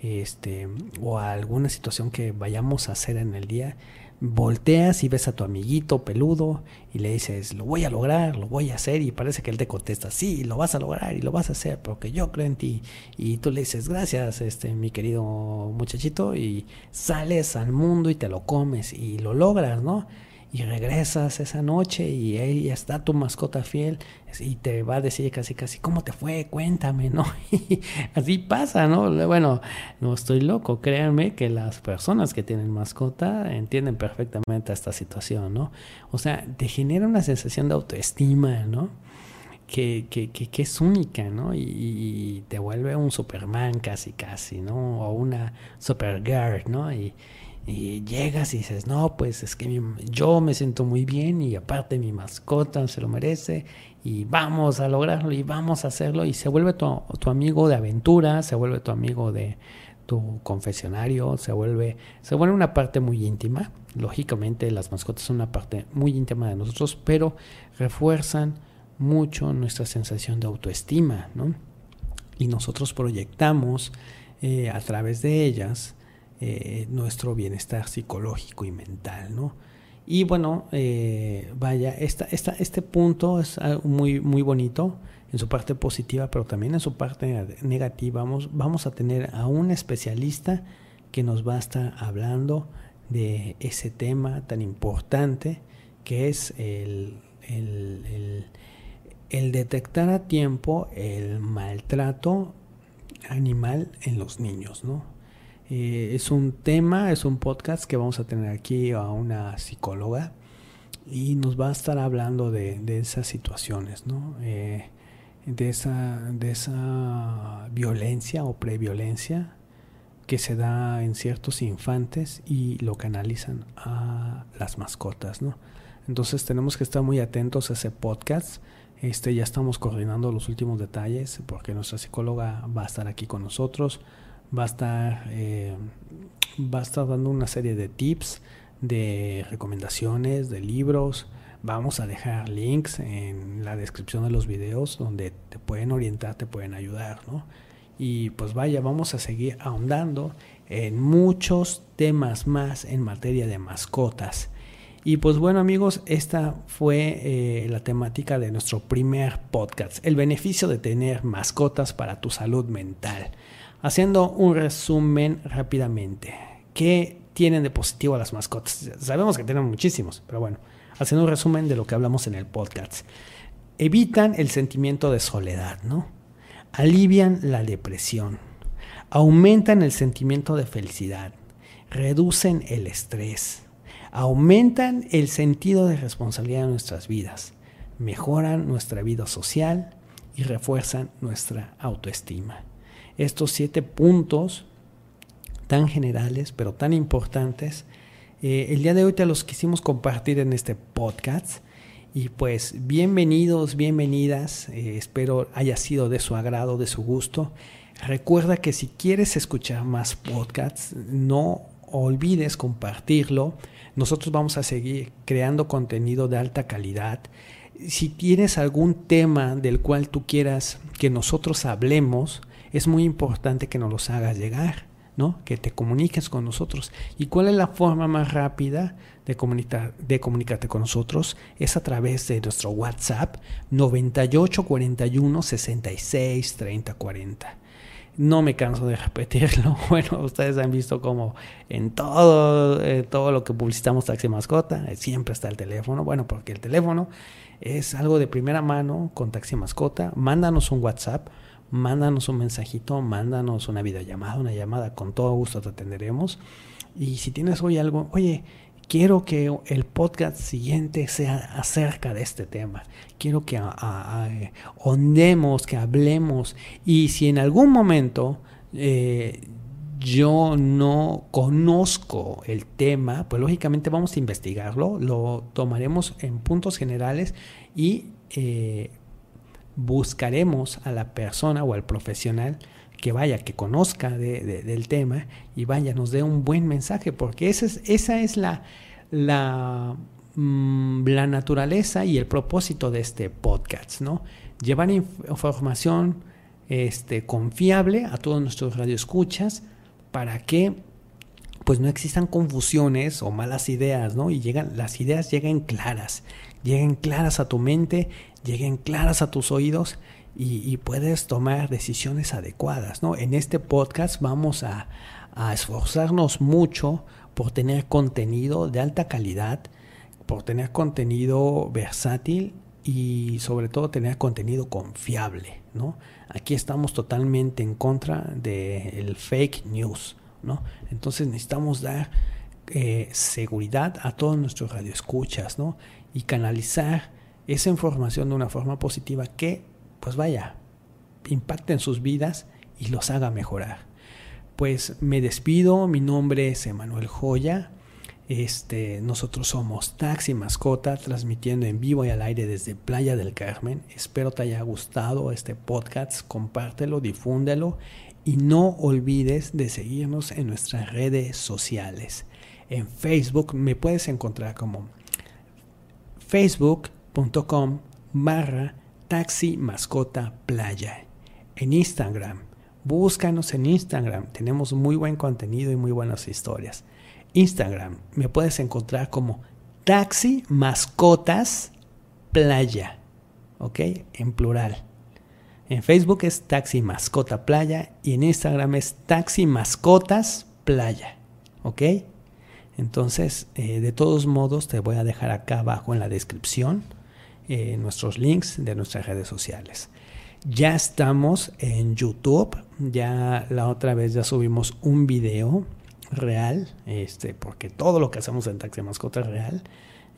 este, o a alguna situación que vayamos a hacer en el día, volteas y ves a tu amiguito peludo y le dices, lo voy a lograr, lo voy a hacer y parece que él te contesta, sí, lo vas a lograr y lo vas a hacer porque yo creo en ti y tú le dices, gracias, este, mi querido muchachito y sales al mundo y te lo comes y lo logras, ¿no? Y regresas esa noche y ahí está tu mascota fiel y te va a decir casi casi cómo te fue cuéntame no y así pasa no bueno no estoy loco créanme que las personas que tienen mascota entienden perfectamente esta situación no o sea te genera una sensación de autoestima no que, que, que, es única, ¿no? Y, y, te vuelve un Superman casi, casi, ¿no? O una Supergirl, ¿no? Y, y llegas y dices, no, pues es que yo me siento muy bien y aparte mi mascota se lo merece y vamos a lograrlo y vamos a hacerlo y se vuelve tu, tu amigo de aventura, se vuelve tu amigo de tu confesionario, se vuelve, se vuelve una parte muy íntima. Lógicamente las mascotas son una parte muy íntima de nosotros, pero refuerzan mucho nuestra sensación de autoestima, ¿no? Y nosotros proyectamos eh, a través de ellas eh, nuestro bienestar psicológico y mental, ¿no? Y bueno, eh, vaya, esta, esta, este punto es muy, muy bonito en su parte positiva, pero también en su parte negativa. Vamos, vamos a tener a un especialista que nos va a estar hablando de ese tema tan importante que es el, el, el detectar a tiempo el maltrato animal en los niños, ¿no? Eh, es un tema, es un podcast que vamos a tener aquí a una psicóloga y nos va a estar hablando de, esas situaciones, ¿no? Eh, de, esa, de esa violencia o previolencia que se da en ciertos infantes y lo canalizan a las mascotas, ¿no? Entonces tenemos que estar muy atentos a ese podcast. Este, ya estamos coordinando los últimos detalles porque nuestra psicóloga va a estar aquí con nosotros, va a estar, eh, va a estar dando una serie de tips, de recomendaciones, de libros. Vamos a dejar links en la descripción de los videos donde te pueden orientar, te pueden ayudar, ¿no? Y pues vaya, vamos a seguir ahondando en muchos temas más en materia de mascotas. Y pues bueno amigos, esta fue eh, la temática de nuestro primer podcast, el beneficio de tener mascotas para tu salud mental. Haciendo un resumen rápidamente, ¿qué tienen de positivo las mascotas? Sabemos que tienen muchísimos, pero bueno, haciendo un resumen de lo que hablamos en el podcast. Evitan el sentimiento de soledad, ¿no? Alivian la depresión, aumentan el sentimiento de felicidad, reducen el estrés, aumentan el sentido de responsabilidad en nuestras vidas, mejoran nuestra vida social y refuerzan nuestra autoestima. Estos siete puntos tan generales pero tan importantes, eh, el día de hoy te los quisimos compartir en este podcast. Y pues bienvenidos, bienvenidas, eh, espero haya sido de su agrado, de su gusto. Recuerda que si quieres escuchar más podcasts, no olvides compartirlo nosotros vamos a seguir creando contenido de alta calidad. Si tienes algún tema del cual tú quieras que nosotros hablemos, es muy importante que nos los hagas llegar, ¿no? Que te comuniques con nosotros. ¿Y cuál es la forma más rápida de, de comunicarte con nosotros? Es a través de nuestro WhatsApp 98 41 66 30 40 no me canso de repetirlo. Bueno, ustedes han visto como en todo, eh, todo lo que publicitamos Taxi Mascota, eh, siempre está el teléfono. Bueno, porque el teléfono es algo de primera mano con Taxi Mascota. Mándanos un WhatsApp, mándanos un mensajito, mándanos una videollamada, una llamada, con todo gusto te atenderemos. Y si tienes hoy algo, oye, quiero que el podcast siguiente sea acerca de este tema. Quiero que ondemos, que hablemos. Y si en algún momento eh, yo no conozco el tema, pues lógicamente vamos a investigarlo, lo tomaremos en puntos generales y eh, buscaremos a la persona o al profesional que vaya, que conozca del tema y vaya, nos dé un buen mensaje, porque esa es, esa es la, la, mm, la naturaleza y el propósito de este podcast, ¿no? Llevar información este, confiable a todos nuestros radioescuchas para que pues no existan confusiones o malas ideas, ¿no? Y llegan, las ideas lleguen claras, lleguen claras a tu mente, lleguen claras a tus oídos y, puedes tomar decisiones adecuadas. ¿no? En este podcast vamos a, esforzarnos mucho por tener contenido de alta calidad, por tener contenido versátil y sobre todo tener contenido confiable. ¿no? Aquí estamos totalmente en contra del fake news. ¿no? Entonces necesitamos dar eh, seguridad a todos nuestros radioescuchas ¿no? y canalizar esa información de una forma positiva que pues vaya, impacten sus vidas y los haga mejorar. Pues me despido, mi nombre es Emanuel Joya. Este, nosotros somos Taxi Mascota, transmitiendo en vivo y al aire desde Playa del Carmen. Espero te haya gustado este podcast, compártelo, difúndelo y no olvides de seguirnos en nuestras redes sociales. En Facebook me puedes encontrar como facebook.com barra Taxi Mascota Playa. En Instagram, búscanos en Instagram, tenemos muy buen contenido y muy buenas historias. Instagram, me puedes encontrar como Taxi Mascotas Playa, ¿ok? En plural. En Facebook es Taxi Mascota Playa y en Instagram es Taxi Mascotas Playa, ¿ok? Entonces, eh, de todos modos, te voy a dejar acá abajo en la descripción eh, nuestros links de nuestras redes sociales. Ya estamos en YouTube, ya la otra vez ya subimos un video real, este, porque todo lo que hacemos en Taxi Mascota es real,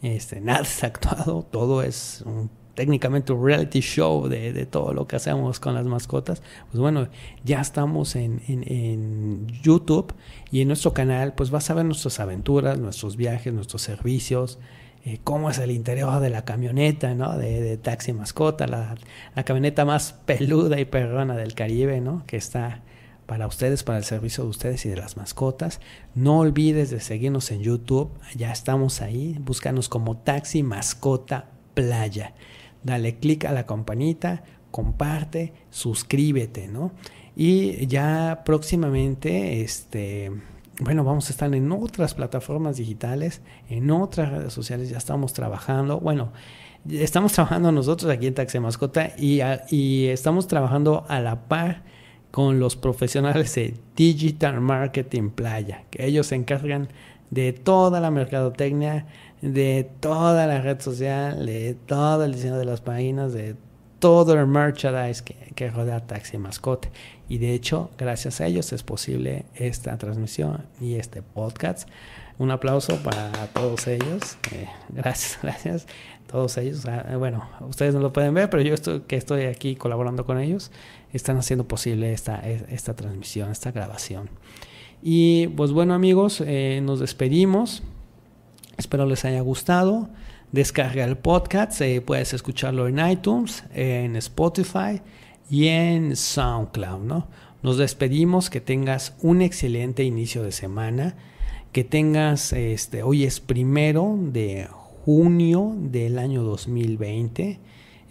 este, nada es actuado, todo es un técnicamente un reality show de, todo lo que hacemos con las mascotas, pues bueno, ya estamos en, en, YouTube y en nuestro canal, pues vas a ver nuestras aventuras, nuestros viajes, nuestros servicios, eh, cómo es el interior de la camioneta, ¿no? De, taxi mascota, la, la, camioneta más peluda y perrona del Caribe, ¿no? Que está para ustedes, para el servicio de ustedes y de las mascotas. No olvides de seguirnos en YouTube, ya estamos ahí, búscanos como Taxi Mascota Playa dale clic a la campanita, comparte, suscríbete, ¿no? Y ya próximamente, este, bueno, vamos a estar en otras plataformas digitales, en otras redes sociales, ya estamos trabajando, bueno, estamos trabajando nosotros aquí en Taxi Mascota y, estamos trabajando a la par con los profesionales de Digital Marketing Playa, que ellos se encargan de toda la mercadotecnia, de toda la red social, de todo el diseño de las páginas, de todo el merchandise que, rodea Taxi Mascote. Y de hecho, gracias a ellos es posible esta transmisión y este podcast. Un aplauso para todos ellos. Eh, gracias, gracias. Todos ellos. Ah, bueno, ustedes no lo pueden ver, pero yo estoy, que estoy aquí colaborando con ellos, están haciendo posible esta, esta transmisión, esta grabación. Y pues bueno amigos, eh, nos despedimos. Espero les haya gustado. Descarga el podcast, eh, puedes escucharlo en iTunes, en Spotify y en SoundCloud. ¿no? Nos despedimos, que tengas un excelente inicio de semana, que tengas, este, hoy es primero de junio del año 2020.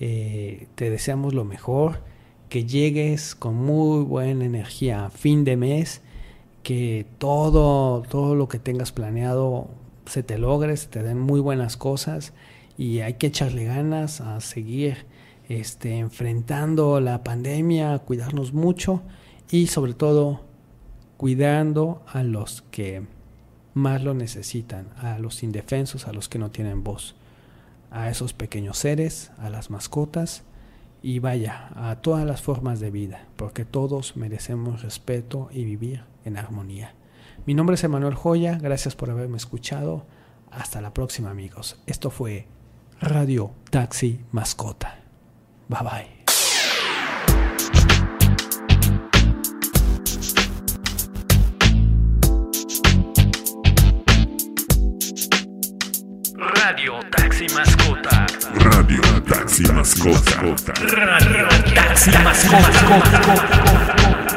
Eh, te deseamos lo mejor, que llegues con muy buena energía a fin de mes, que todo, todo lo que tengas planeado se te logre, se te den muy buenas cosas y hay que echarle ganas a seguir este, enfrentando la pandemia, cuidarnos mucho y sobre todo cuidando a los que más lo necesitan, a los indefensos, a los que no tienen voz, a esos pequeños seres, a las mascotas y vaya, a todas las formas de vida, porque todos merecemos respeto y vivir en armonía. Mi nombre es Emanuel Joya, gracias por haberme escuchado. Hasta la próxima amigos. Esto fue Radio Taxi Mascota. Bye bye. Radio Taxi Mascota. Radio Taxi Mascota. Radio Taxi Mascota.